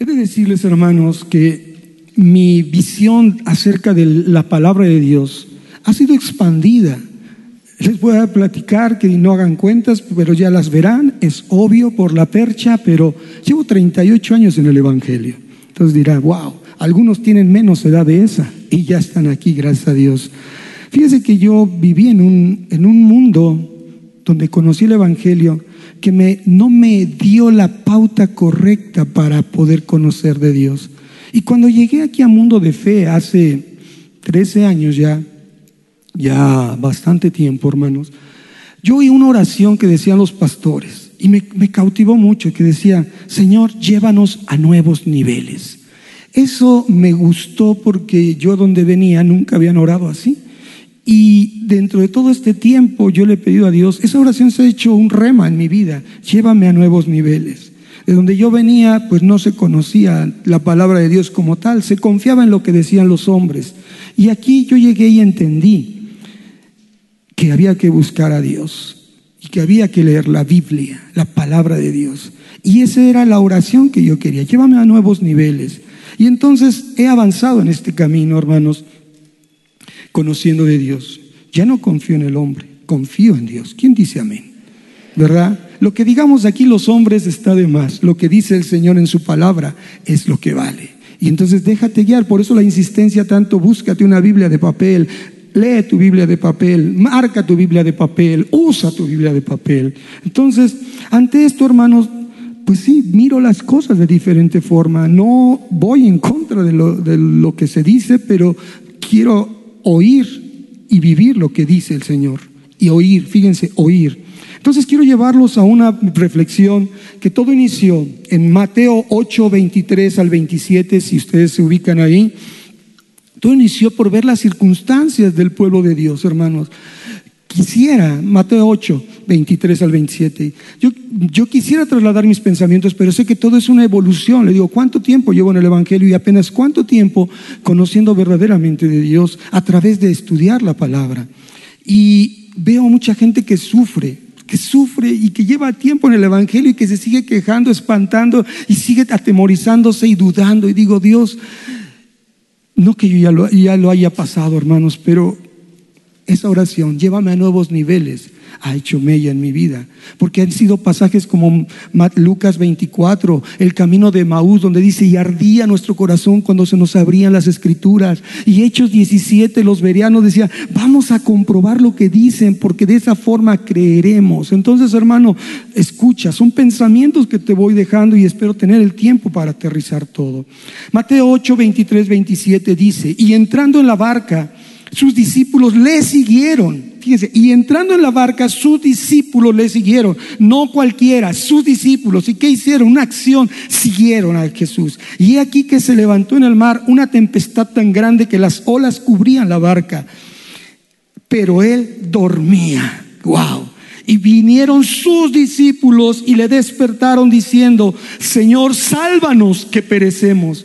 He de decirles, hermanos, que mi visión acerca de la palabra de Dios ha sido expandida. Les voy a platicar que no hagan cuentas, pero ya las verán, es obvio por la percha, pero llevo 38 años en el Evangelio. Entonces dirá, wow, algunos tienen menos edad de esa y ya están aquí, gracias a Dios. Fíjese que yo viví en un, en un mundo donde conocí el Evangelio que me, no me dio la pauta correcta para poder conocer de Dios. Y cuando llegué aquí a Mundo de Fe hace 13 años ya, ya bastante tiempo, hermanos, yo oí una oración que decían los pastores y me, me cautivó mucho, que decía, Señor, llévanos a nuevos niveles. Eso me gustó porque yo donde venía nunca habían orado así. Y dentro de todo este tiempo yo le he pedido a Dios, esa oración se ha hecho un rema en mi vida, llévame a nuevos niveles. De donde yo venía, pues no se conocía la palabra de Dios como tal, se confiaba en lo que decían los hombres. Y aquí yo llegué y entendí que había que buscar a Dios y que había que leer la Biblia, la palabra de Dios. Y esa era la oración que yo quería, llévame a nuevos niveles. Y entonces he avanzado en este camino, hermanos conociendo de Dios. Ya no confío en el hombre, confío en Dios. ¿Quién dice amén? ¿Verdad? Lo que digamos aquí los hombres está de más. Lo que dice el Señor en su palabra es lo que vale. Y entonces déjate guiar. Por eso la insistencia tanto, búscate una Biblia de papel, lee tu Biblia de papel, marca tu Biblia de papel, usa tu Biblia de papel. Entonces, ante esto, hermanos, pues sí, miro las cosas de diferente forma. No voy en contra de lo, de lo que se dice, pero quiero oír y vivir lo que dice el Señor. Y oír, fíjense, oír. Entonces quiero llevarlos a una reflexión que todo inició en Mateo 8, 23 al 27, si ustedes se ubican ahí. Todo inició por ver las circunstancias del pueblo de Dios, hermanos. Quisiera, Mateo 8, 23 al 27, yo, yo quisiera trasladar mis pensamientos, pero sé que todo es una evolución. Le digo, ¿cuánto tiempo llevo en el Evangelio y apenas cuánto tiempo conociendo verdaderamente de Dios a través de estudiar la palabra? Y veo mucha gente que sufre, que sufre y que lleva tiempo en el Evangelio y que se sigue quejando, espantando y sigue atemorizándose y dudando. Y digo, Dios, no que yo ya lo, ya lo haya pasado, hermanos, pero esa oración, llévame a nuevos niveles, ha hecho mella en mi vida. Porque han sido pasajes como Lucas 24, el camino de Maús, donde dice, y ardía nuestro corazón cuando se nos abrían las escrituras. Y Hechos 17, los verianos decían, vamos a comprobar lo que dicen, porque de esa forma creeremos. Entonces, hermano, escucha, son pensamientos que te voy dejando y espero tener el tiempo para aterrizar todo. Mateo 8, 23, 27 dice, y entrando en la barca, sus discípulos le siguieron. Fíjense, y entrando en la barca, sus discípulos le siguieron. No cualquiera, sus discípulos. ¿Y qué hicieron? Una acción. Siguieron a Jesús. Y aquí que se levantó en el mar una tempestad tan grande que las olas cubrían la barca. Pero él dormía. Wow. Y vinieron sus discípulos y le despertaron diciendo, Señor, sálvanos que perecemos.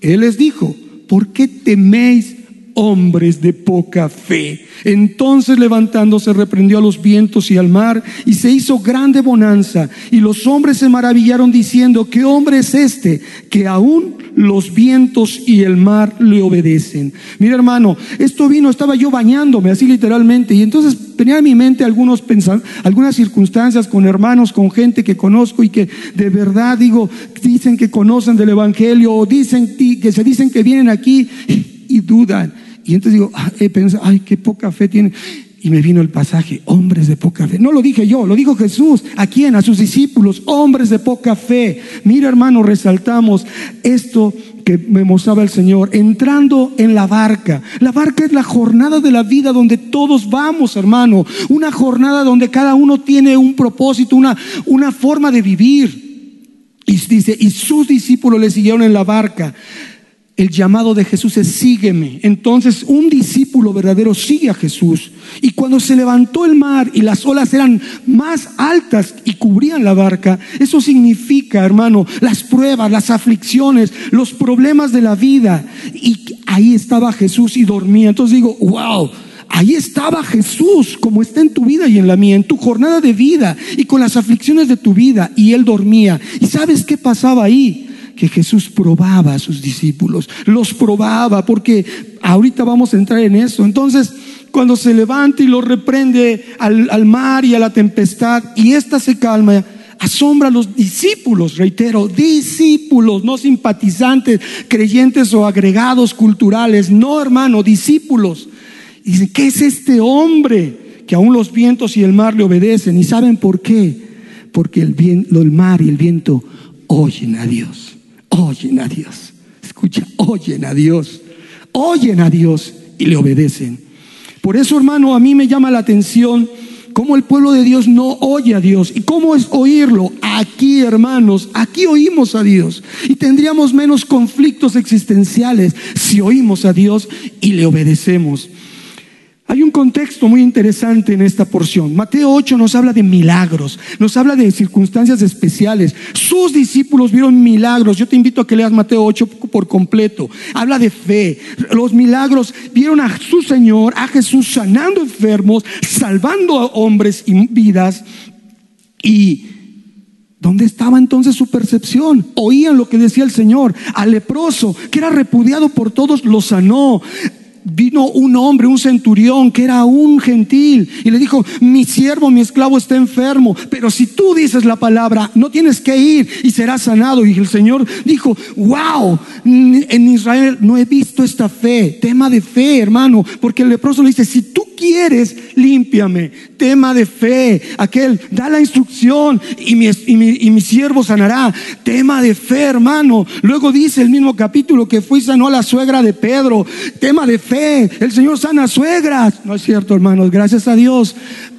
Él les dijo, ¿por qué teméis hombres de poca fe. Entonces levantándose reprendió a los vientos y al mar y se hizo grande bonanza y los hombres se maravillaron diciendo, ¿qué hombre es este que aún los vientos y el mar le obedecen? Mira hermano, esto vino, estaba yo bañándome así literalmente y entonces tenía en mi mente algunos algunas circunstancias con hermanos, con gente que conozco y que de verdad digo, dicen que conocen del Evangelio o dicen que se dicen que vienen aquí y dudan. Y entonces digo, ah, he pensado, ay, qué poca fe tiene. Y me vino el pasaje, hombres de poca fe. No lo dije yo, lo dijo Jesús. ¿A quién? A sus discípulos, hombres de poca fe. Mira, hermano, resaltamos esto que me mostraba el Señor, entrando en la barca. La barca es la jornada de la vida donde todos vamos, hermano. Una jornada donde cada uno tiene un propósito, una, una forma de vivir. Y dice, y sus discípulos le siguieron en la barca el llamado de Jesús es sígueme. Entonces un discípulo verdadero sigue a Jesús. Y cuando se levantó el mar y las olas eran más altas y cubrían la barca, eso significa, hermano, las pruebas, las aflicciones, los problemas de la vida. Y ahí estaba Jesús y dormía. Entonces digo, wow. Ahí estaba Jesús, como está en tu vida y en la mía, en tu jornada de vida y con las aflicciones de tu vida. Y él dormía. ¿Y sabes qué pasaba ahí? Que Jesús probaba a sus discípulos, los probaba, porque ahorita vamos a entrar en eso. Entonces, cuando se levanta y lo reprende al, mar y a la tempestad, y ésta se calma, asombra a los discípulos, reitero, discípulos, no simpatizantes, creyentes o agregados culturales, no hermano, discípulos. Y ¿qué es este hombre que aún los vientos y el mar le obedecen? ¿Y saben por qué? Porque el, viento, el mar y el viento oyen a Dios, oyen a Dios. Escucha, oyen a Dios, oyen a Dios y le obedecen. Por eso, hermano, a mí me llama la atención cómo el pueblo de Dios no oye a Dios. ¿Y cómo es oírlo? Aquí, hermanos, aquí oímos a Dios. Y tendríamos menos conflictos existenciales si oímos a Dios y le obedecemos. Hay un contexto muy interesante en esta porción. Mateo 8 nos habla de milagros, nos habla de circunstancias especiales. Sus discípulos vieron milagros. Yo te invito a que leas Mateo 8 por completo. Habla de fe. Los milagros vieron a su Señor, a Jesús sanando enfermos, salvando a hombres y vidas. Y ¿Dónde estaba entonces su percepción? Oían lo que decía el Señor. Al leproso, que era repudiado por todos, lo sanó vino un hombre, un centurión, que era un gentil, y le dijo, mi siervo, mi esclavo está enfermo, pero si tú dices la palabra, no tienes que ir y será sanado. Y el Señor dijo, wow, en Israel no he visto esta fe, tema de fe, hermano, porque el leproso le dice, si tú quieres, límpiame, tema de fe, aquel, da la instrucción y mi, y mi siervo sanará, tema de fe, hermano. Luego dice el mismo capítulo que fue y sanó a la suegra de Pedro, tema de fe el Señor sana suegras. No es cierto, hermanos, gracias a Dios.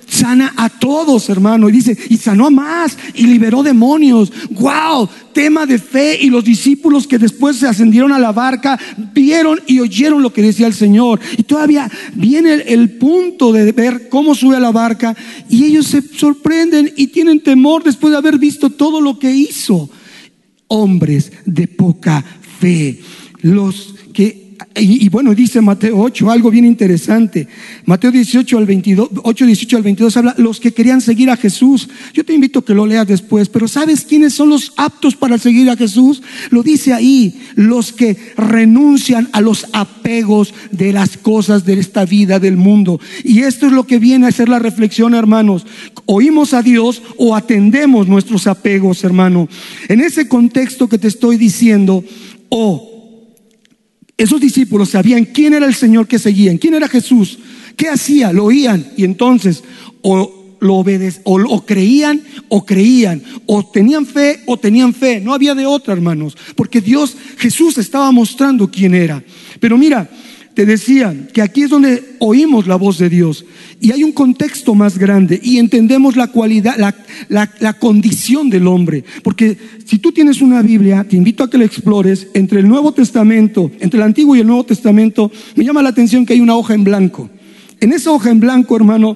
Sana a todos, hermano. Y dice, y sanó a más y liberó demonios. ¡Wow! Tema de fe. Y los discípulos que después se ascendieron a la barca vieron y oyeron lo que decía el Señor. Y todavía viene el, el punto de ver cómo sube a la barca. Y ellos se sorprenden y tienen temor después de haber visto todo lo que hizo. Hombres de poca fe. Los y, bueno, dice Mateo 8 algo bien interesante. Mateo 18 al 22, 8, 18 al 22 habla los que querían seguir a Jesús. Yo te invito a que lo leas después, pero ¿sabes quiénes son los aptos para seguir a Jesús? Lo dice ahí, los que renuncian a los apegos de las cosas de esta vida, del mundo. Y esto es lo que viene a ser la reflexión, hermanos. Oímos a Dios o atendemos nuestros apegos, hermano. En ese contexto que te estoy diciendo, o esos discípulos sabían quién era el Señor que seguían, quién era Jesús, qué hacía, lo oían y entonces o lo obedecían, o, creían o creían, o tenían fe o tenían fe. No había de otra, hermanos, porque Dios, Jesús estaba mostrando quién era. Pero mira, te decía que aquí es donde oímos la voz de Dios y hay un contexto más grande y entendemos la cualidad, la, la, condición del hombre. Porque si tú tienes una Biblia, te invito a que la explores entre el Nuevo Testamento, entre el Antiguo y el Nuevo Testamento, me llama la atención que hay una hoja en blanco. En esa hoja en blanco, hermano,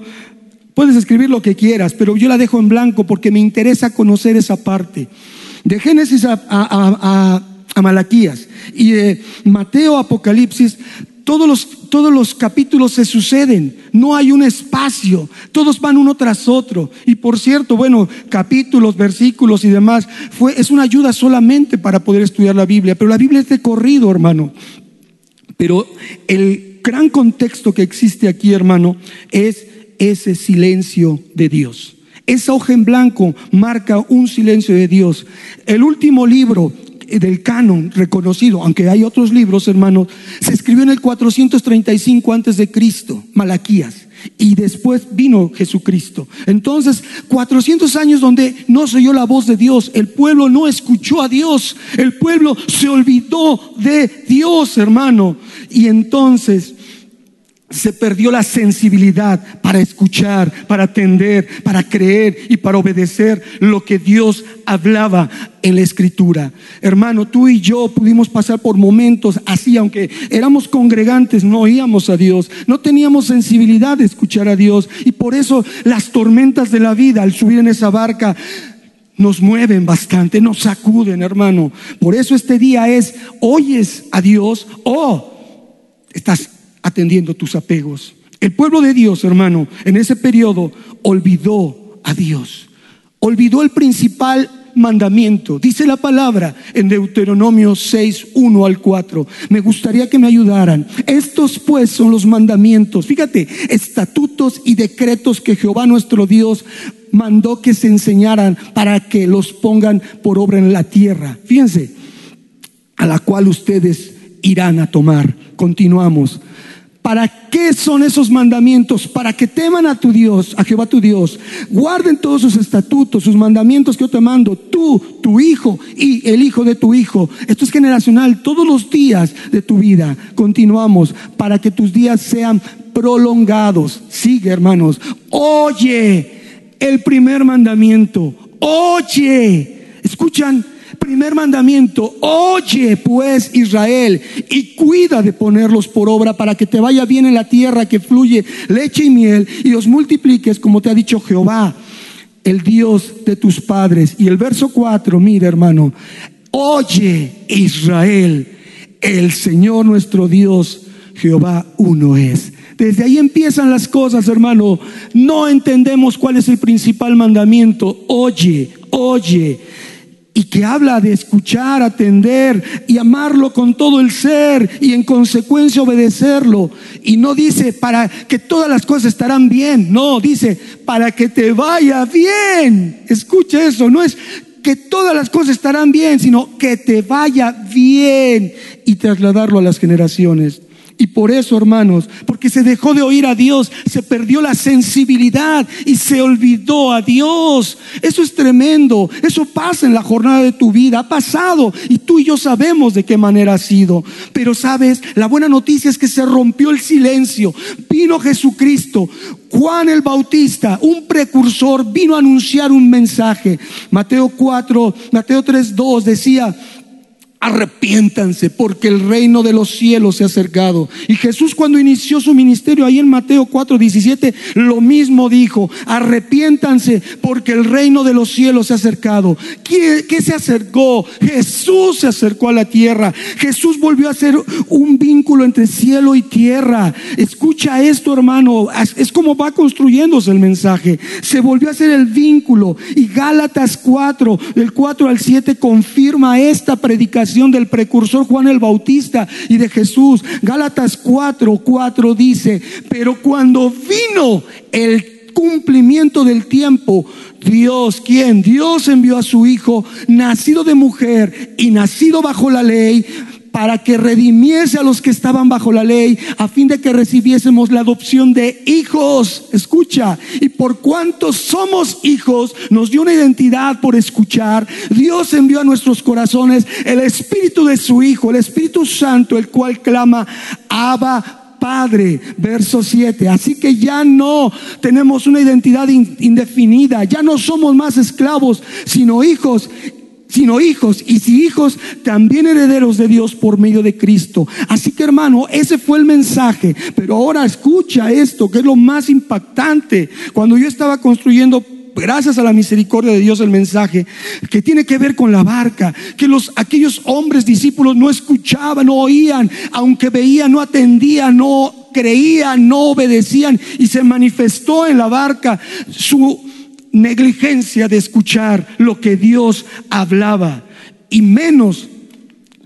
puedes escribir lo que quieras, pero yo la dejo en blanco porque me interesa conocer esa parte. De Génesis a, a, a Malaquías y de Mateo Apocalipsis todos los, todos los capítulos se suceden, no hay un espacio, todos van uno tras otro. Y por cierto, bueno, capítulos, versículos y demás, fue, es una ayuda solamente para poder estudiar la Biblia, pero la Biblia es de corrido, hermano. Pero el gran contexto que existe aquí, hermano, es ese silencio de Dios. Esa hoja en blanco marca un silencio de Dios. El último libro del canon reconocido, aunque hay otros libros, hermanos, se escribió en el 435 antes de Cristo, Malaquías. Y después vino Jesucristo. Entonces, 400 años donde no se oyó la voz de Dios, el pueblo no escuchó a Dios, el pueblo se olvidó de Dios, hermano. Y entonces se perdió la sensibilidad para escuchar, para atender, para creer y para obedecer lo que Dios hablaba en la escritura. Hermano, tú y yo pudimos pasar por momentos así, aunque éramos congregantes, no oíamos a Dios, no teníamos sensibilidad de escuchar a Dios y por eso las tormentas de la vida al subir en esa barca nos mueven bastante, nos sacuden, hermano. Por eso este día es, oyes a Dios o estás atendiendo tus apegos. El pueblo de Dios, hermano, en ese periodo olvidó a Dios. Olvidó el principal mandamiento. Dice la palabra en Deuteronomio 6, 1 al 4. Me gustaría que me ayudaran. Estos pues son los mandamientos. Fíjate, estatutos y decretos que Jehová nuestro Dios mandó que se enseñaran para que los pongan por obra en la tierra. Fíjense, a la cual ustedes irán a tomar. Continuamos. ¿Para qué son esos mandamientos? Para que teman a tu Dios, a Jehová tu Dios. Guarden todos sus estatutos, sus mandamientos que yo te mando, tú, tu hijo y el hijo de tu hijo. Esto es generacional, todos los días de tu vida. Continuamos, para que tus días sean prolongados. Sigue, hermanos. Oye el primer mandamiento. Oye, escuchan, primer mandamiento, oye pues Israel y cuida de ponerlos por obra para que te vaya bien en la tierra que fluye leche y miel y los multipliques como te ha dicho Jehová, el Dios de tus padres. Y el verso 4, mira hermano, oye Israel, el Señor nuestro Dios, Jehová uno es. Desde ahí empiezan las cosas, hermano. No entendemos cuál es el principal mandamiento. Oye, oye. Y que habla de escuchar, atender y amarlo con todo el ser y en consecuencia obedecerlo. Y no dice para que todas las cosas estarán bien. No, dice para que te vaya bien. Escucha eso. No es que todas las cosas estarán bien, sino que te vaya bien y trasladarlo a las generaciones. Y por eso, hermanos, porque se dejó de oír a Dios, se perdió la sensibilidad y se olvidó a Dios. Eso es tremendo. Eso pasa en la jornada de tu vida. Ha pasado y tú y yo sabemos de qué manera ha sido. Pero sabes, la buena noticia es que se rompió el silencio. Vino Jesucristo. Juan el Bautista, un precursor, vino a anunciar un mensaje. Mateo 4, Mateo 3, 2 decía, arrepiéntanse porque el reino de los cielos se ha acercado. Y Jesús cuando inició su ministerio ahí en Mateo 4, 17, lo mismo dijo, arrepiéntanse porque el reino de los cielos se ha acercado. ¿Qué, ¿Qué, se acercó? Jesús se acercó a la tierra. Jesús volvió a ser un vínculo entre cielo y tierra. Escucha esto, hermano. Es como va construyéndose el mensaje. Se volvió a hacer el vínculo. Y Gálatas 4, del 4 al 7, confirma esta predicación del precursor Juan el Bautista y de Jesús. Gálatas 4, 4 dice, pero cuando vino el cumplimiento del tiempo, Dios, ¿quién? Dios envió a su Hijo, nacido de mujer y nacido bajo la ley, para que redimiese a los que estaban bajo la ley, a fin de que recibiésemos la adopción de hijos. Escucha, y por cuanto somos hijos, nos dio una identidad por escuchar. Dios envió a nuestros corazones el Espíritu de su Hijo, el Espíritu Santo, el cual clama, Abba Padre, verso 7. Así que ya no tenemos una identidad indefinida, ya no somos más esclavos, sino hijos sino hijos, y si hijos, también herederos de Dios por medio de Cristo. Así que hermano, ese fue el mensaje, pero ahora escucha esto, que es lo más impactante. Cuando yo estaba construyendo gracias a la misericordia de Dios el mensaje que tiene que ver con la barca, que los aquellos hombres discípulos no escuchaban, no oían, aunque veían, no atendían, no creían, no obedecían y se manifestó en la barca su negligencia de escuchar lo que Dios hablaba. Y menos,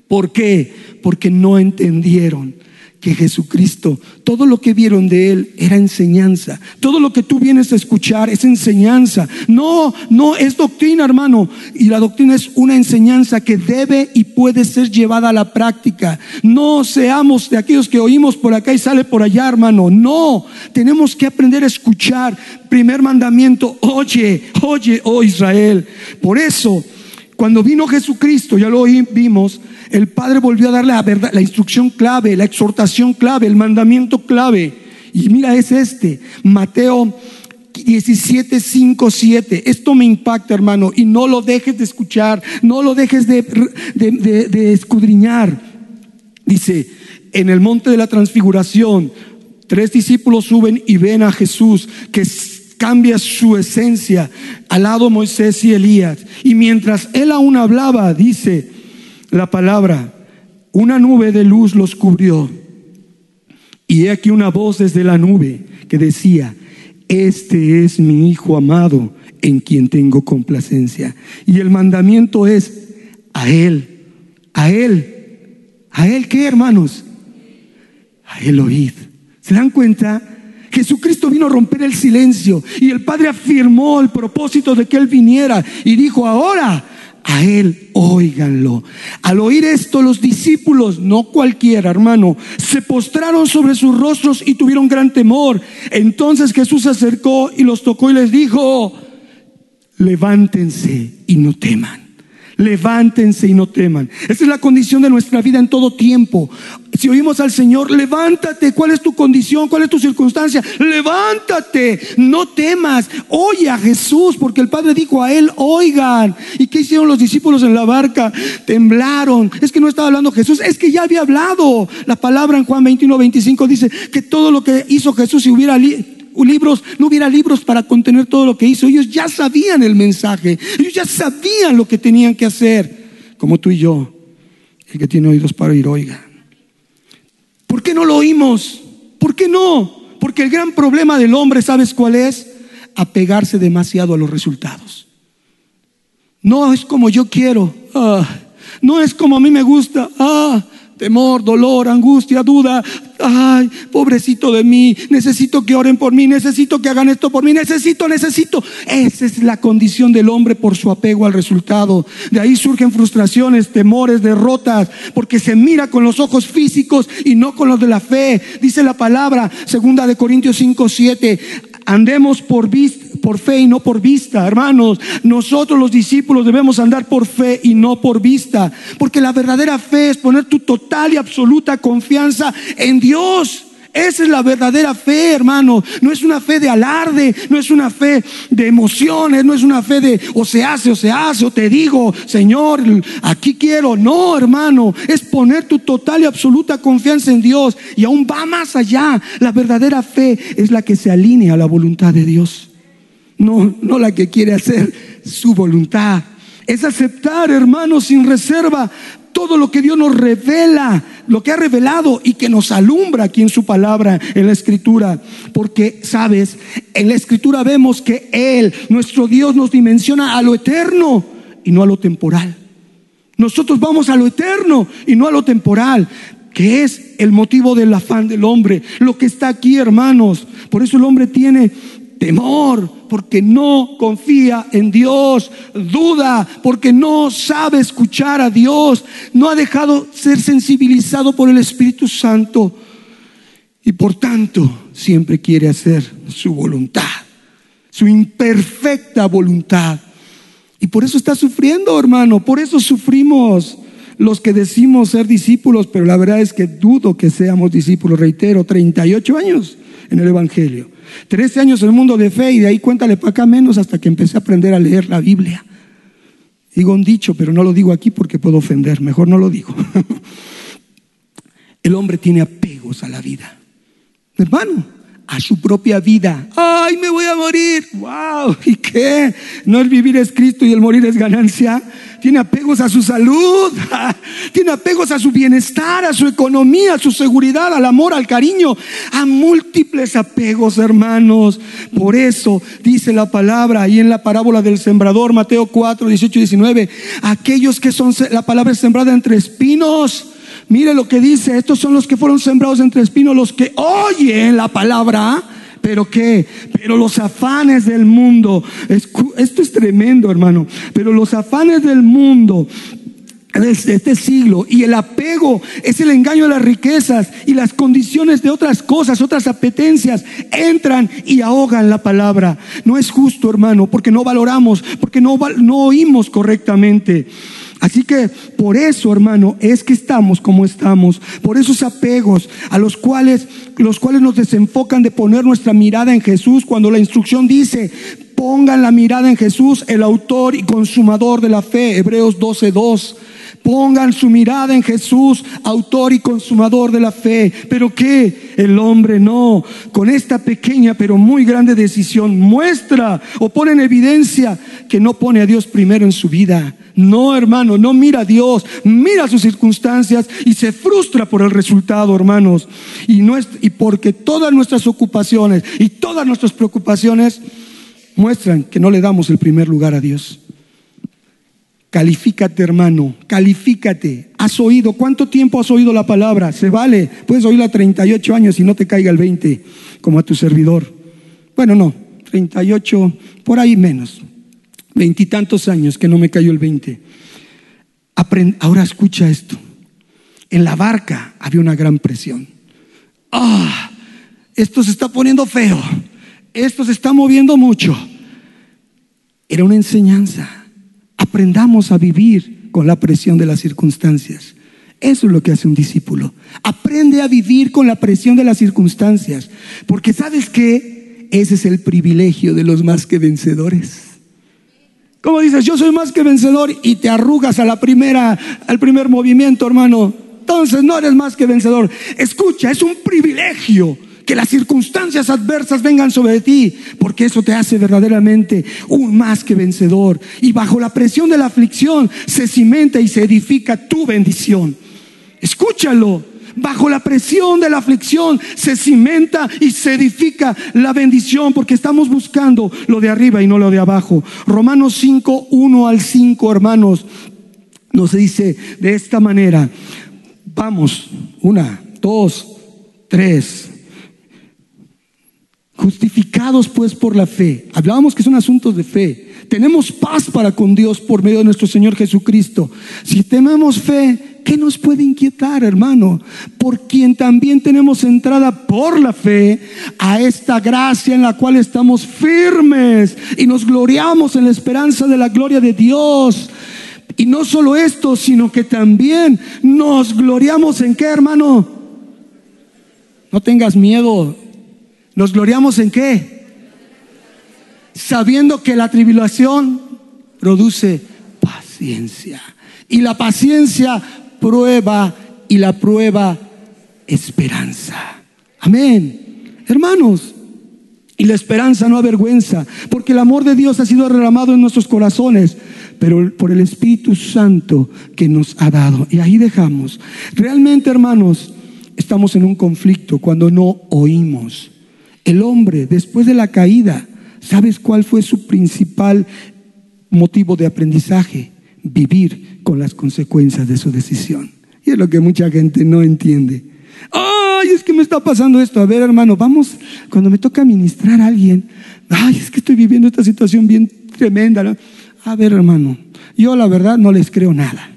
¿por qué? Porque no entendieron que Jesucristo, todo lo que vieron de Él era enseñanza. Todo lo que tú vienes a escuchar es enseñanza. No, no es doctrina, hermano. Y la doctrina es una enseñanza que debe y puede ser llevada a la práctica. No seamos de aquellos que oímos por acá y sale por allá, hermano. No, tenemos que aprender a escuchar. Primer mandamiento, oye, oye, oh Israel. Por eso, cuando vino Jesucristo, ya lo vimos, el Padre volvió a darle la instrucción clave, la exhortación clave, el mandamiento clave. Y mira, es este, Mateo 17, 5, 7. Esto me impacta, hermano, y no lo dejes de escuchar, no lo dejes de, de escudriñar. Dice, en el monte de la transfiguración, tres discípulos suben y ven a Jesús que cambia su esencia al lado Moisés y Elías. Y mientras él aún hablaba, dice, la palabra, una nube de luz los cubrió. Y he aquí una voz desde la nube que decía, este es mi Hijo amado, en quien tengo complacencia. Y el mandamiento es a Él, a Él, a Él qué hermanos, a Él oíd. ¿Se dan cuenta? Jesucristo vino a romper el silencio y el Padre afirmó el propósito de que Él viniera y dijo, ahora a Él óiganlo. Al oír esto, los discípulos, no cualquiera, hermano, se postraron sobre sus rostros y tuvieron gran temor. Entonces Jesús se acercó y los tocó y les dijo, levántense y no teman. Levántense y no teman. Esa es la condición de nuestra vida en todo tiempo. Si oímos al Señor, levántate. ¿Cuál es tu condición? ¿Cuál es tu circunstancia? Levántate. No temas. Oye a Jesús, porque el Padre dijo a él, oigan. ¿Y qué hicieron los discípulos en la barca? Temblaron. Es que no estaba hablando Jesús, es que ya había hablado. La palabra en Juan 21, 25 dice que todo lo que hizo Jesús, si hubiera libros, no hubiera libros para contener todo lo que hizo. Ellos ya sabían el mensaje, ellos ya sabían lo que tenían que hacer, como tú y yo. El que tiene oídos para oír, oiga. ¿Por qué no lo oímos? ¿Por qué no? Porque el gran problema del hombre, ¿sabes cuál es? Apegarse demasiado a los resultados. No es como yo quiero. Ah, no es como a mí me gusta. Ah, temor, dolor, angustia, duda. Ay, pobrecito de mí, necesito que oren por mí, necesito que hagan esto por mí, necesito, necesito. Esa es la condición del hombre por su apego al resultado. De ahí surgen frustraciones, temores, derrotas, porque se mira con los ojos físicos y no con los de la fe. Dice la palabra, segunda de Corintios 5, 7, andemos por vista por fe y no por vista, hermanos. Nosotros los discípulos debemos andar por fe y no por vista, porque la verdadera fe es poner tu total y absoluta confianza en Dios. Esa es la verdadera fe, hermano. No es una fe de alarde, no es una fe de emociones, no es una fe de o se hace o se hace o te digo, Señor, aquí quiero. No, hermano, es poner tu total y absoluta confianza en Dios y aún va más allá. La verdadera fe es la que se alinea a la voluntad de Dios no, no la que quiere hacer su voluntad. Es aceptar, hermanos, sin reserva todo lo que Dios nos revela, lo que ha revelado y que nos alumbra aquí en su palabra, en la escritura. Porque, sabes, en la escritura vemos que Él, nuestro Dios, nos dimensiona a lo eterno y no a lo temporal. Nosotros vamos a lo eterno y no a lo temporal que es el motivo del afán del hombre, lo que está aquí, hermanos. Por eso el hombre tiene temor, porque no confía en Dios, duda, porque no sabe escuchar a Dios, no ha dejado ser sensibilizado por el Espíritu Santo. Y por tanto siempre quiere hacer su voluntad, su imperfecta voluntad. Y por eso está sufriendo, hermano, por eso sufrimos los que decimos ser discípulos, pero la verdad es que dudo que seamos discípulos, reitero, 38 años en el Evangelio. Trece años en el mundo de fe y de ahí cuéntale para acá menos hasta que empecé a aprender a leer la Biblia. Digo un dicho, pero no lo digo aquí porque puedo ofender, mejor no lo digo. El hombre tiene apegos a la vida. Hermano, a su propia vida. ¡Ay, me voy a morir! ¡Wow! ¿Y qué? ¿No es vivir es Cristo y el morir es ganancia? Tiene apegos a su salud, tiene apegos a su bienestar, a su economía, a su seguridad, al amor, al cariño, a múltiples apegos, hermanos. Por eso dice la palabra ahí en la parábola del sembrador, Mateo 4, 18 y 19, aquellos que son, la palabra sembrada entre espinos, Mire lo que dice, estos son los que fueron sembrados entre espinos, los que oyen la palabra, pero qué, pero los afanes del mundo, esto es tremendo hermano, pero los afanes del mundo de este siglo y el apego es el engaño de las riquezas y las condiciones de otras cosas, otras apetencias, entran y ahogan la palabra. No es justo, hermano, porque no valoramos, porque no, no oímos correctamente. Así que por eso, hermano, es que estamos como estamos, por esos apegos a los cuales los cuales nos desenfocan de poner nuestra mirada en Jesús cuando la instrucción dice, pongan la mirada en Jesús, el autor y consumador de la fe, Hebreos 12:2. Pongan su mirada en Jesús, autor y consumador de la fe. Pero que el hombre no, con esta pequeña pero muy grande decisión, muestra o pone en evidencia que no pone a Dios primero en su vida no, hermano, no mira a Dios, mira sus circunstancias y se frustra por el resultado, hermanos. Y, no es, y porque todas nuestras ocupaciones y todas nuestras preocupaciones muestran que no le damos el primer lugar a Dios. Califícate, hermano, califícate. ¿Has oído? ¿Cuánto tiempo has oído la palabra? Se vale. Puedes oírla 38 años y no te caiga el 20, como a tu servidor. Bueno, no, 38, por ahí menos. Veintitantos años que no me cayó el 20. Ahora escucha esto. En la barca había una gran presión. Ah, esto se está poniendo feo. Esto se está moviendo mucho. Era una enseñanza aprendamos a vivir con la presión de las circunstancias. Eso es lo que hace un discípulo. Aprende a vivir con la presión de las circunstancias. Porque sabes que ese es el privilegio de los más que vencedores. Como dices, yo soy más que vencedor y te arrugas a la primera, al primer movimiento, hermano. Entonces no eres más que vencedor. Escucha, es un privilegio que las circunstancias adversas vengan sobre ti, porque eso te hace verdaderamente un más que vencedor. Y bajo la presión de la aflicción se cimenta y se edifica tu bendición. Escúchalo. Bajo la presión de la aflicción se cimenta y se edifica la bendición porque estamos buscando lo de arriba y no lo de abajo. Romanos 5, 1 al 5, hermanos, nos dice de esta manera. Vamos, una, dos, tres. Justificados pues por la fe. Hablábamos que son asuntos de fe. Tenemos paz para con Dios por medio de nuestro Señor Jesucristo. Si tenemos fe, ¿qué nos puede inquietar, hermano? Por quien también tenemos entrada por la fe a esta gracia en la cual estamos firmes y nos gloriamos en la esperanza de la gloria de Dios. Y no solo esto, sino que también nos gloriamos en qué, hermano. No tengas miedo, ¿Nos gloriamos en qué? Sabiendo que la tribulación produce paciencia. Y la paciencia prueba y la prueba esperanza. Amén. Hermanos, y la esperanza no avergüenza, porque el amor de Dios ha sido derramado en nuestros corazones, pero por el Espíritu Santo que nos ha dado. Y ahí dejamos. Realmente, hermanos, estamos en un conflicto cuando no oímos el hombre, después de la caída, ¿sabes cuál fue su principal motivo de aprendizaje? Vivir con las consecuencias de su decisión. Y es lo que mucha gente no entiende. Ay, es que me está pasando esto. A ver, hermano, vamos, cuando me toca ministrar a alguien, ay, es que estoy viviendo esta situación bien tremenda. A ver, hermano, yo la verdad no les creo nada.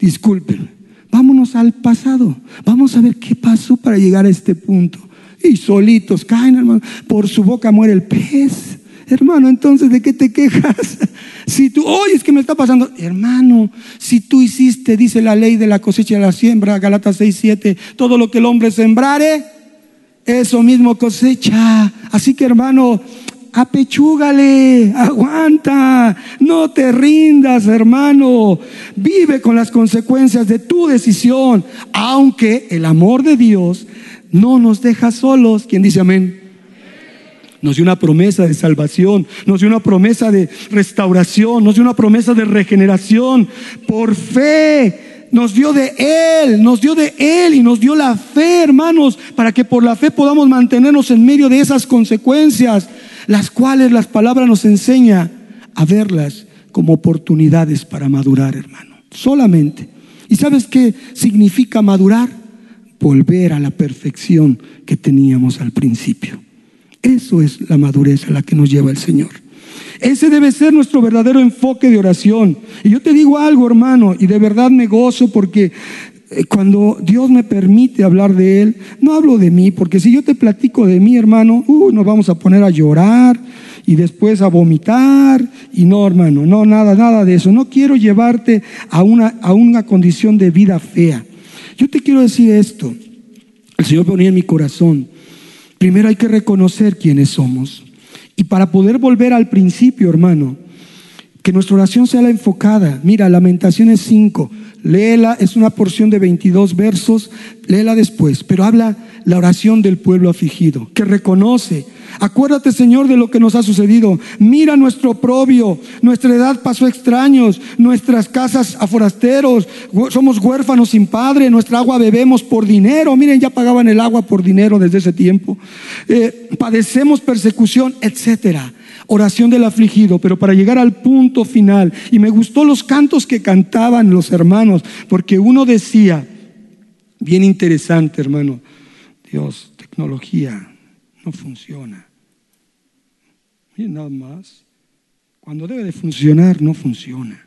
Disculpen. Vámonos al pasado. Vamos a ver qué pasó para llegar a este punto y solitos caen, hermano. Por su boca muere el pez. Hermano, entonces, ¿de qué te quejas? Si tú, oye, es que me está pasando. Hermano, si tú hiciste, dice la ley de la cosecha y la siembra, Galatas 6, 7, todo lo que el hombre sembrare, eso mismo cosecha. Así que, hermano, apechúgale, aguanta, no te rindas, hermano. Vive con las consecuencias de tu decisión, aunque el amor de Dios no nos deja solos. ¿Quién dice amén? Nos dio una promesa de salvación, nos dio una promesa de restauración, nos dio una promesa de regeneración. Por fe, nos dio de Él, nos dio de Él y nos dio la fe, hermanos, para que por la fe podamos mantenernos en medio de esas consecuencias, las cuales las palabras nos enseña a verlas como oportunidades para madurar, hermano. Solamente. ¿Y sabes qué significa madurar? volver a la perfección que teníamos al principio. Eso es la madurez a la que nos lleva el Señor. Ese debe ser nuestro verdadero enfoque de oración. Y yo te digo algo, hermano, y de verdad me gozo porque eh, cuando Dios me permite hablar de Él, no hablo de mí, porque si yo te platico de mí, hermano, uh, nos vamos a poner a llorar y después a vomitar. Y no, hermano, no, nada, nada de eso. No quiero llevarte a una, a una condición de vida fea. Yo te quiero decir esto. El Señor ponía en mi corazón. Primero hay que reconocer quiénes somos. Y para poder volver al principio, hermano, que nuestra oración sea la enfocada. Mira, Lamentaciones 5, léela, es una porción de 22 versos, léela después, pero habla la oración del pueblo afligido, que reconoce Acuérdate, Señor, de lo que nos ha sucedido. Mira nuestro oprobio. Nuestra edad pasó extraños. Nuestras casas a forasteros. Somos huérfanos sin padre. Nuestra agua bebemos por dinero. Miren, ya pagaban el agua por dinero desde ese tiempo. Eh, padecemos persecución, etcétera. Oración del afligido, pero para llegar al punto final. Y me gustó los cantos que cantaban los hermanos, porque uno decía, bien interesante hermano, Dios, tecnología no funciona. Y nada más, cuando debe de funcionar, no funciona.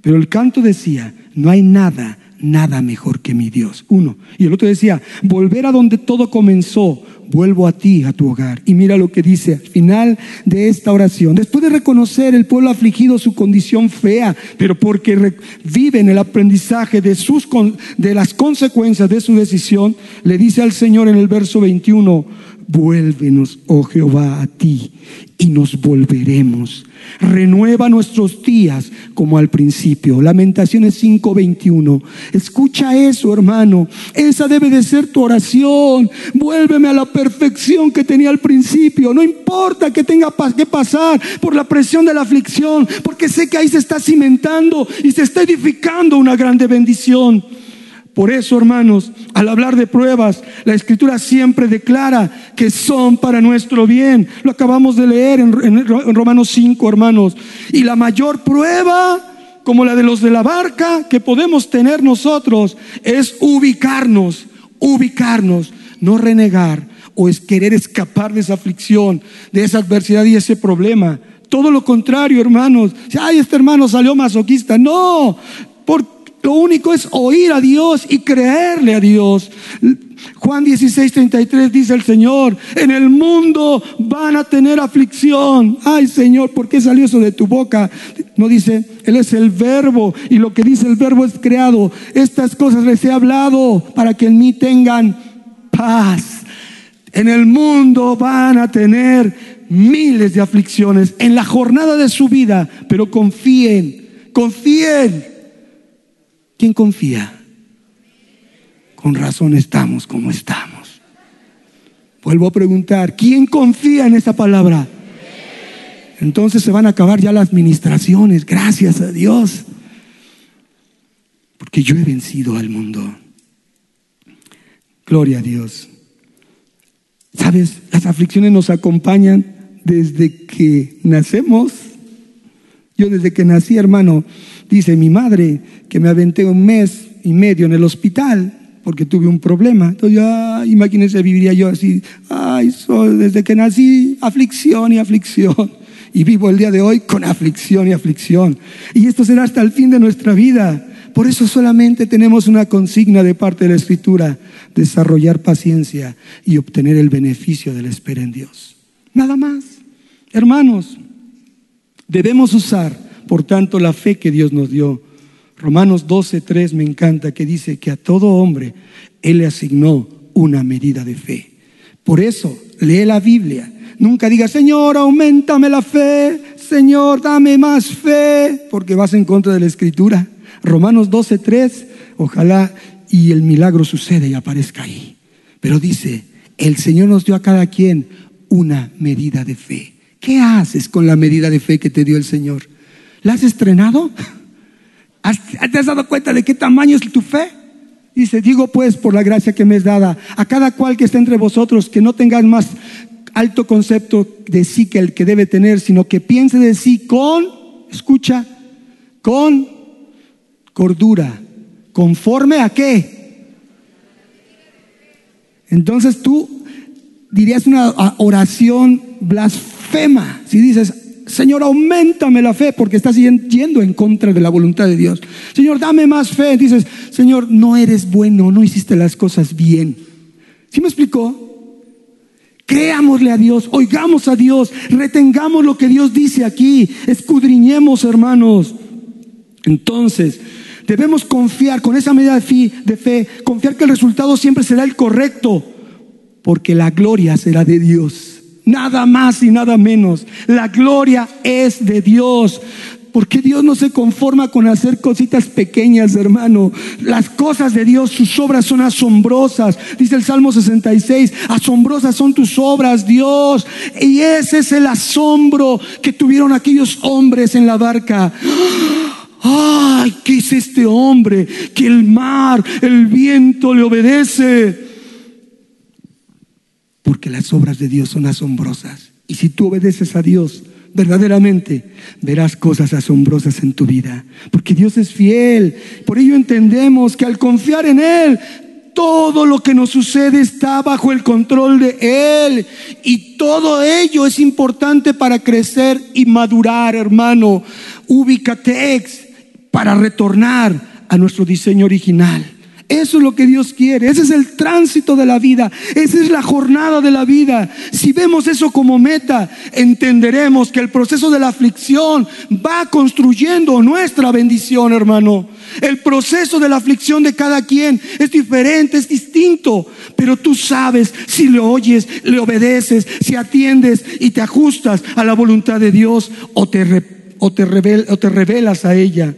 Pero el canto decía, no hay nada, nada mejor que mi Dios. Uno. Y el otro decía, volver a donde todo comenzó, vuelvo a ti, a tu hogar. Y mira lo que dice al final de esta oración. Después de reconocer el pueblo afligido su condición fea, pero porque viven el aprendizaje de, sus, de las consecuencias de su decisión, le dice al Señor en el verso 21, Vuélvenos, oh Jehová, a ti y nos volveremos. Renueva nuestros días como al principio. Lamentaciones 5:21. Escucha eso, hermano. Esa debe de ser tu oración. Vuélveme a la perfección que tenía al principio. No importa que tenga que pasar por la presión de la aflicción, porque sé que ahí se está cimentando y se está edificando una grande bendición. Por eso, hermanos, al hablar de pruebas, la escritura siempre declara que son para nuestro bien. Lo acabamos de leer en, Romanos 5, hermanos. Y la mayor prueba, como la de los de la barca, que podemos tener nosotros, es ubicarnos, ubicarnos, no renegar o es querer escapar de esa aflicción, de esa adversidad y ese problema. Todo lo contrario, hermanos. Ay, este hermano salió masoquista. No, por lo único es oír a Dios y creerle a Dios. Juan 16, 33 dice el Señor, en el mundo van a tener aflicción. Ay Señor, ¿por qué salió eso de tu boca? No dice, Él es el verbo y lo que dice el verbo es creado. Estas cosas les he hablado para que en mí tengan paz. En el mundo van a tener miles de aflicciones en la jornada de su vida, pero confíen, confíen ¿Quién confía? Con razón estamos como estamos. Vuelvo a preguntar, ¿quién confía en esa palabra? Entonces se van a acabar ya las administraciones, gracias a Dios. Porque yo he vencido al mundo. Gloria a Dios. ¿Sabes? Las aflicciones nos acompañan desde que nacemos. Yo desde que nací, hermano, Dice mi madre que me aventé un mes y medio en el hospital porque tuve un problema. Entonces, ya, imagínense, viviría yo así, ay, desde que nací, aflicción y aflicción. Y vivo el día de hoy con aflicción y aflicción. Y esto será hasta el fin de nuestra vida. Por eso solamente tenemos una consigna de parte de la Escritura, desarrollar paciencia y obtener el beneficio de la espera en Dios. Nada más. Hermanos, debemos usar por tanto, la fe que Dios nos dio. Romanos 12, me encanta, que dice que a todo hombre Él le asignó una medida de fe. Por eso, lee la Biblia. Nunca diga, Señor, aumentame la fe, Señor, dame más fe, porque vas en contra de la Escritura. Romanos 12, ojalá y el milagro suceda y aparezca ahí. Pero dice, el Señor nos dio a cada quien una medida de fe. ¿Qué haces con la medida de fe que te dio el Señor? ¿La has estrenado? ¿Te has dado cuenta de qué tamaño es tu fe? Dice, digo pues por la gracia que me es dada, a cada cual que esté entre vosotros, que no tengas más alto concepto de sí que el que debe tener, sino que piense de sí con, escucha, con cordura, conforme a qué. Entonces tú dirías una oración blasfema si dices, Señor, aumentame la fe porque estás yendo en contra de la voluntad de Dios. Señor, dame más fe. Dices, Señor, no eres bueno, no hiciste las cosas bien. ¿Sí me explicó? Creámosle a Dios, oigamos a Dios, retengamos lo que Dios dice aquí, escudriñemos, hermanos. Entonces, debemos confiar con esa medida de fe, confiar que el resultado siempre será el correcto, porque la gloria será de Dios. Nada más y nada menos. La gloria es de Dios. Porque Dios no se conforma con hacer cositas pequeñas, hermano. Las cosas de Dios, sus obras son asombrosas. Dice el Salmo 66, asombrosas son tus obras, Dios. Y ese es el asombro que tuvieron aquellos hombres en la barca. Ay, ¿qué es este hombre? Que el mar, el viento le obedece porque las obras de Dios son asombrosas. Y si tú obedeces a Dios, verdaderamente verás cosas asombrosas en tu vida. Porque Dios es fiel. Por ello entendemos que al confiar en Él, todo lo que nos sucede está bajo el control de Él. Y todo ello es importante para crecer y madurar, hermano. Ubicatex para retornar a nuestro diseño original. Eso es lo que Dios quiere. Ese es el tránsito de la vida. Esa es la jornada de la vida. Si vemos eso como meta, entenderemos que el proceso de la aflicción va construyendo nuestra bendición, hermano. El proceso de la aflicción de cada quien es diferente, es distinto. Pero tú sabes si le oyes, le obedeces, si atiendes y te ajustas a la voluntad de Dios o te, o te, o te revelas a ella.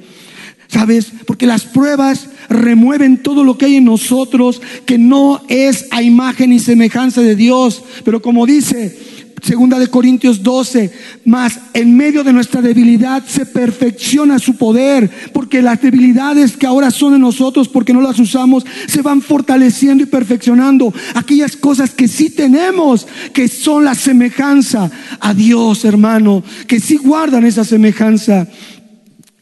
¿Sabes? Porque las pruebas remueven todo lo que hay en nosotros que no es a imagen y semejanza de Dios. Pero como dice Segunda de Corintios 12, más en medio de nuestra debilidad se perfecciona su poder, porque las debilidades que ahora son en nosotros, porque no las usamos, se van fortaleciendo y perfeccionando. Aquellas cosas que sí tenemos, que son la semejanza a Dios, hermano, que sí guardan esa semejanza.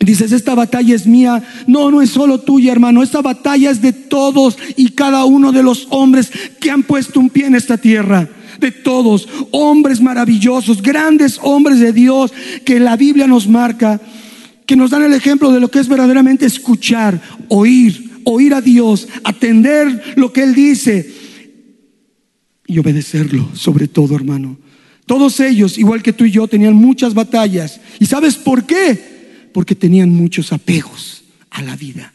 Dices, esta batalla es mía. No, no es solo tuya, hermano. Esta batalla es de todos y cada uno de los hombres que han puesto un pie en esta tierra. De todos, hombres maravillosos, grandes hombres de Dios que la Biblia nos marca, que nos dan el ejemplo de lo que es verdaderamente escuchar, oír, oír a Dios, atender lo que Él dice y obedecerlo, sobre todo, hermano. Todos ellos, igual que tú y yo, tenían muchas batallas. ¿Y sabes por qué? Porque tenían muchos apegos a la vida,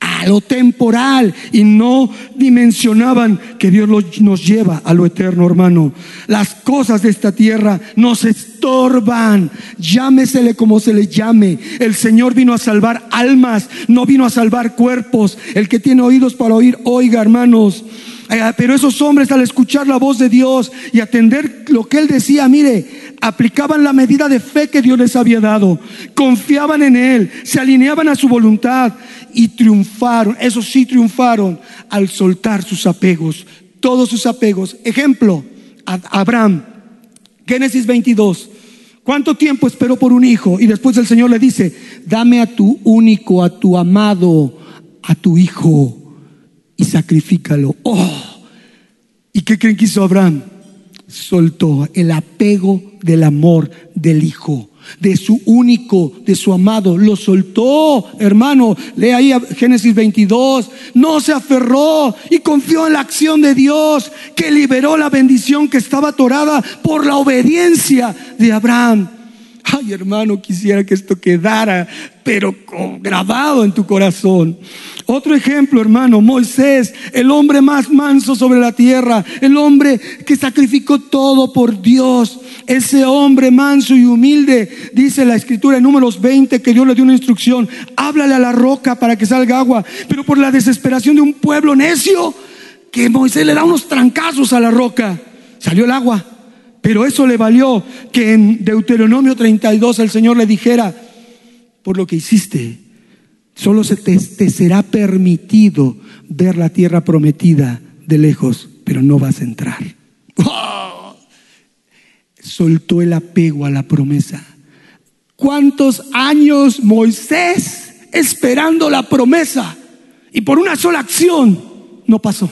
a lo temporal y no dimensionaban que Dios nos lleva a lo eterno, hermano. Las cosas de esta tierra nos estorban, llámesele como se le llame. El Señor vino a salvar almas, no vino a salvar cuerpos. El que tiene oídos para oír, oiga, hermanos. Eh, pero esos hombres al escuchar la voz de Dios y atender lo que Él decía, mire, aplicaban la medida de fe que Dios les había dado, confiaban en Él, se alineaban a su voluntad y triunfaron, eso sí triunfaron al soltar sus apegos, todos sus apegos. Ejemplo, Abraham, Génesis 22. ¿Cuánto tiempo esperó por un hijo? Y después el Señor le dice, dame a tu único, a tu amado, a tu hijo y sacrifícalo. Oh, ¿y qué creen que hizo Abraham? Soltó el apego del amor del Hijo, de su único, de su amado. Lo soltó, hermano. Lee ahí Génesis 22. No se aferró y confió en la acción de Dios que liberó la bendición que estaba atorada por la obediencia de Abraham. Ay, hermano, quisiera que esto quedara, pero grabado en tu corazón. Otro ejemplo, hermano, Moisés, el hombre más manso sobre la tierra, el hombre que sacrificó todo por Dios. Ese hombre manso y humilde, dice la escritura en números 20, que Dios le dio una instrucción, háblale a la roca para que salga agua, pero por la desesperación de un pueblo necio, que Moisés le da unos trancazos a la roca, salió el agua. Pero eso le valió que en Deuteronomio 32 el Señor le dijera, por lo que hiciste, solo se te, será permitido ver la tierra prometida de lejos, pero no vas a entrar. Soltó el apego a la promesa. ¿Cuántos años Moisés esperando la promesa? Y por una sola acción no pasó.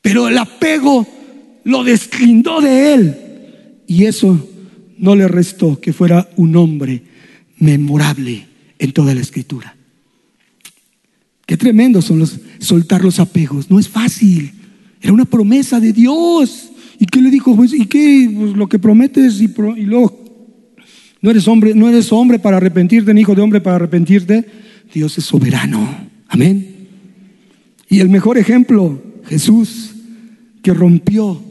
Pero el apego lo deslindó de él. Y eso no le restó que fuera un hombre memorable en toda la escritura. Qué tremendo son los soltar los apegos. No es fácil. Era una promesa de Dios. ¿Y qué le dijo? Pues, ¿Y qué? Pues lo que prometes y, y luego no eres hombre, no eres hombre para arrepentirte, ni hijo de hombre para arrepentirte. Dios es soberano. Amén. Y el mejor ejemplo, Jesús, que rompió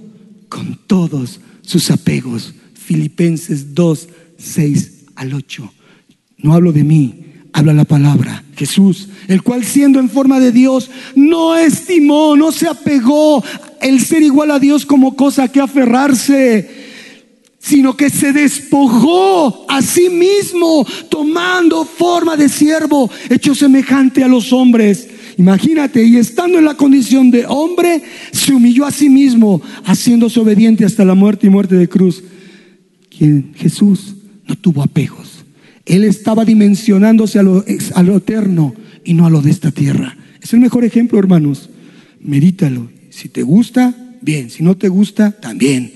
con todos sus apegos. Filipenses 2, 6 al 8. No hablo de mí, habla la palabra. Jesús, el cual siendo en forma de Dios, no estimó, no se apegó el ser igual a Dios como cosa que aferrarse, sino que se despojó a sí mismo, tomando forma de siervo, hecho semejante a los hombres Imagínate, y estando en la condición de hombre, se humilló a sí mismo, haciéndose obediente hasta la muerte y muerte de cruz. quien Jesús no tuvo apegos. Él estaba dimensionándose a lo, a lo eterno y no a lo de esta tierra. Es el mejor ejemplo, hermanos. Medítalo. Si te gusta, bien. Si no te gusta, también.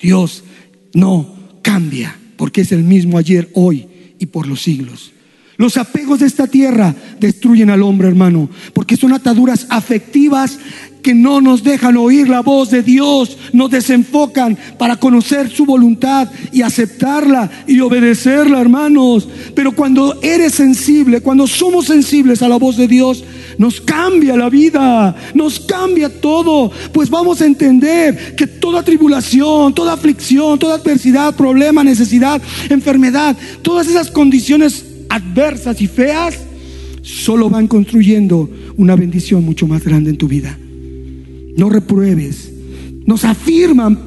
Dios no cambia porque es el mismo ayer, hoy y por los siglos. Los apegos de esta tierra destruyen al hombre, hermano, porque son ataduras afectivas que no nos dejan oír la voz de Dios, nos desenfocan para conocer su voluntad y aceptarla y obedecerla, hermanos. Pero cuando eres sensible, cuando somos sensibles a la voz de Dios, nos cambia la vida, nos cambia todo, pues vamos a entender que toda tribulación, toda aflicción, toda adversidad, problema, necesidad, enfermedad, todas esas condiciones adversas y feas, solo van construyendo una bendición mucho más grande en tu vida no repruebes. Nos afirman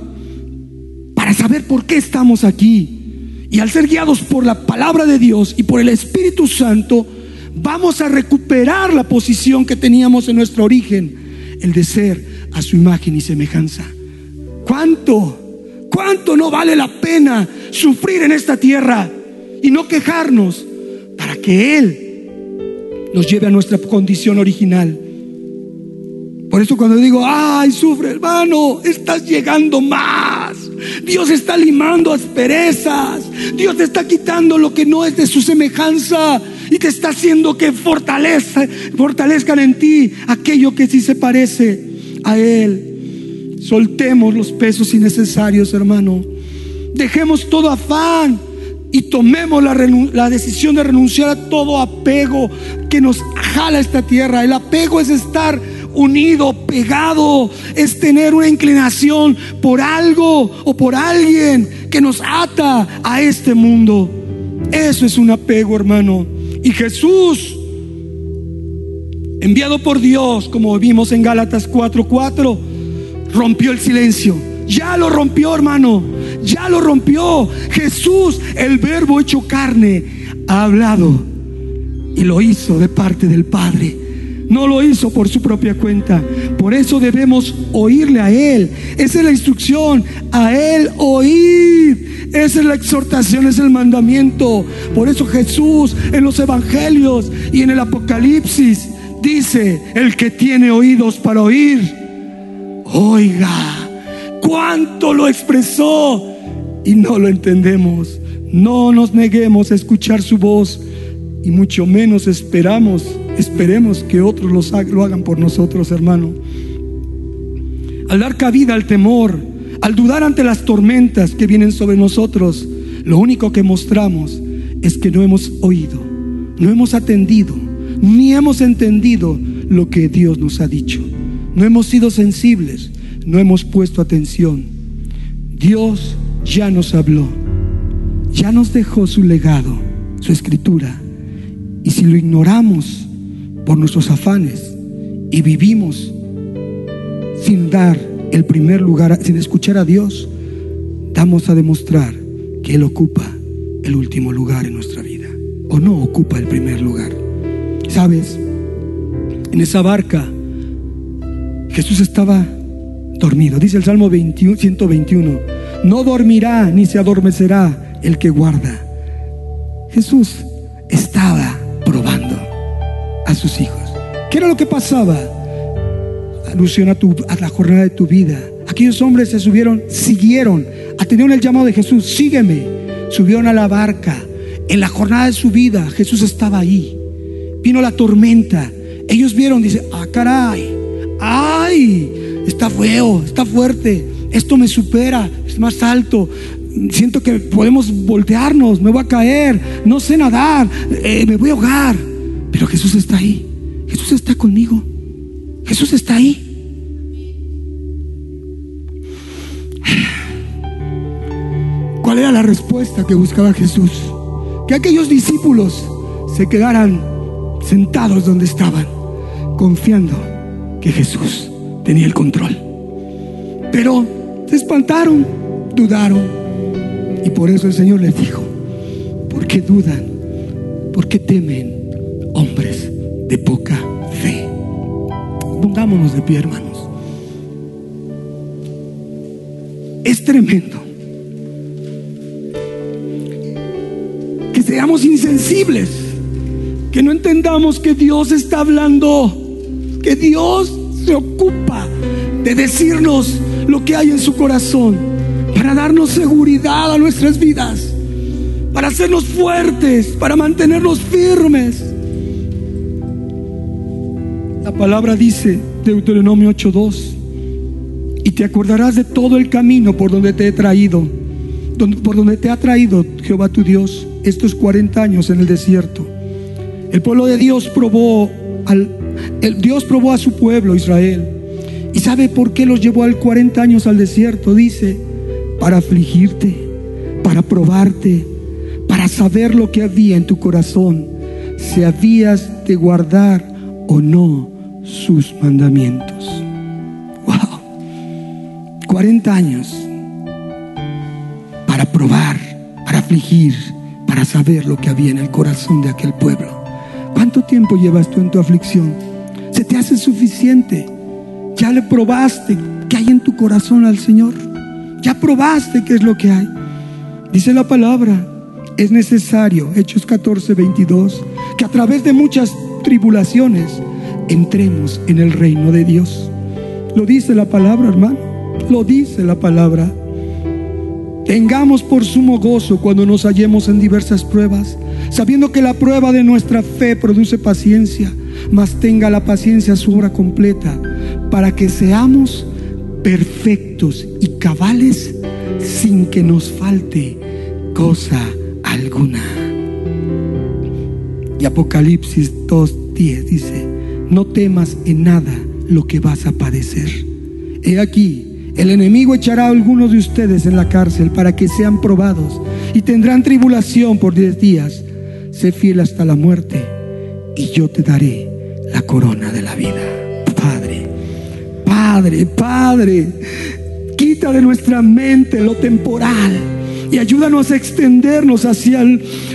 para saber por qué estamos aquí. Y al ser guiados por la palabra de Dios y por el Espíritu Santo, vamos a recuperar la posición que teníamos en nuestro origen, el de ser a su imagen y semejanza. ¿Cuánto? ¿Cuánto no vale la pena sufrir en esta tierra y no quejarnos para que Él nos lleve a nuestra condición original? Por eso cuando digo, ay, sufre hermano, estás llegando más. Dios está limando asperezas. Dios te está quitando lo que no es de su semejanza y te está haciendo que fortalezca, fortalezcan en ti aquello que sí se parece a Él. Soltemos los pesos innecesarios, hermano. Dejemos todo afán y tomemos la, decisión de renunciar a todo apego que nos jala esta tierra. El apego es estar unido, pegado, es tener una inclinación por algo o por alguien que nos ata a este mundo. Eso es un apego, hermano. Y Jesús, enviado por Dios, como vimos en Gálatas 4:4, rompió el silencio. Ya lo rompió, hermano. Ya lo rompió. Jesús, el verbo hecho carne, ha hablado y lo hizo de parte del Padre. No lo hizo por su propia cuenta. Por eso debemos oírle a Él. Esa es la instrucción. A Él oír. Esa es la exhortación, es el mandamiento. Por eso Jesús en los evangelios y en el Apocalipsis dice, el que tiene oídos para oír, oiga. ¿Cuánto lo expresó? Y no lo entendemos. No nos neguemos a escuchar su voz y mucho menos esperamos Esperemos que otros lo hagan por nosotros, hermano. Al dar cabida al temor, al dudar ante las tormentas que vienen sobre nosotros, lo único que mostramos es que no hemos oído, no hemos atendido, ni hemos entendido lo que Dios nos ha dicho. No hemos sido sensibles, no hemos puesto atención. Dios ya nos habló, ya nos dejó su legado, su escritura. Y si lo ignoramos, por nuestros afanes y vivimos sin dar el primer lugar, sin escuchar a Dios, damos a demostrar que Él ocupa el último lugar en nuestra vida o no ocupa el primer lugar. ¿Sabes? En esa barca Jesús estaba dormido. Dice el Salmo 121, no dormirá ni se adormecerá el que guarda. Jesús estaba a sus hijos. ¿Qué era lo que pasaba? Alusión a, tu, la jornada de tu vida. Aquellos hombres se subieron, siguieron, atendieron el llamado de Jesús, sígueme. Subieron a la barca. En la jornada de su vida, Jesús estaba ahí. Vino la tormenta. Ellos vieron, dice, ah, caray, ay, está feo, está fuerte, esto me supera, es más alto, siento que podemos voltearnos, me voy a caer, no sé nadar, eh, me voy a ahogar. Pero Jesús está ahí. Jesús está conmigo. Jesús está ahí. ¿Cuál era la respuesta que buscaba Jesús? Que aquellos discípulos se quedaran sentados donde estaban, confiando que Jesús tenía el control. Pero se espantaron, dudaron. Y por eso el Señor les dijo, ¿por qué dudan? ¿Por qué temen? hombres de poca fe. Pongámonos de pie, hermanos. Es tremendo seamos insensibles, que no entendamos que Dios está hablando, que Dios se ocupa de decirnos lo que hay en su corazón, para darnos seguridad a nuestras vidas, para hacernos fuertes, para mantenernos firmes. La palabra dice, Deuteronomio 8:2, y te acordarás de todo el camino por donde te he traído, por donde te ha traído Jehová tu Dios estos 40 años en el desierto. El pueblo de Dios probó al Dios probó a su pueblo Israel. ¿Y sabe por qué los llevó al 40 años al desierto? Dice, para afligirte, para probarte, para saber lo que había en tu corazón, si habías de guardar o no sus mandamientos. Wow. 40 años para probar, para afligir, para saber lo que había en el corazón de aquel pueblo. ¿Cuánto tiempo llevas tú en tu aflicción? ¿Se te hace suficiente? ¿Ya le probaste qué hay en tu corazón al Señor? ¿Ya probaste qué es lo que hay? Dice la palabra, es necesario, Hechos 14, 22, que a través de muchas tribulaciones entremos en el reino de Dios. Lo dice la palabra, hermano. Lo dice la palabra. Tengamos por sumo gozo cuando nos hallemos en diversas pruebas, sabiendo que la prueba de nuestra fe produce paciencia, mas tenga la paciencia su obra completa, para que seamos perfectos y cabales sin que nos falte cosa alguna. Y Apocalipsis 2.10 dice, no temas en nada lo que vas a padecer. He aquí, el enemigo echará a algunos de ustedes en la cárcel para que sean probados y tendrán tribulación por diez días. Sé fiel hasta la muerte y yo te daré la corona de la vida. Padre, Padre, quita de nuestra mente lo temporal y ayúdanos a extendernos hacia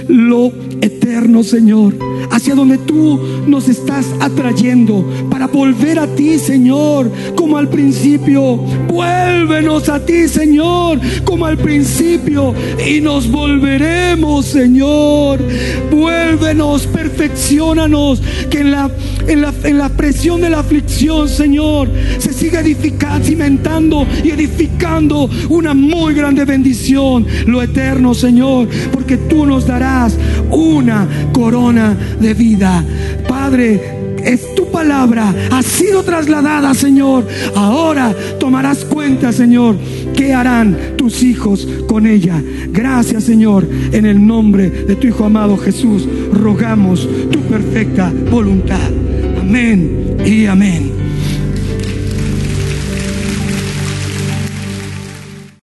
lo eterno, Señor hacia donde tú nos estás atrayendo para volver a ti, Señor, como al principio. Vuélvenos a ti, Señor, como al principio y nos volveremos, Señor. Vuélvenos, perfeccionanos, que en la, en la, en la presión de la aflicción, Señor, se siga edificando, cimentando y edificando una muy grande bendición, lo eterno, Señor, porque tú nos darás una corona de vida. Padre, es tu palabra, ha sido trasladada, Señor. Ahora tomarás cuenta, Señor, qué harán tus hijos con ella. Gracias, Señor, en el nombre de tu Hijo amado Jesús, rogamos tu perfecta voluntad. Amén y amén.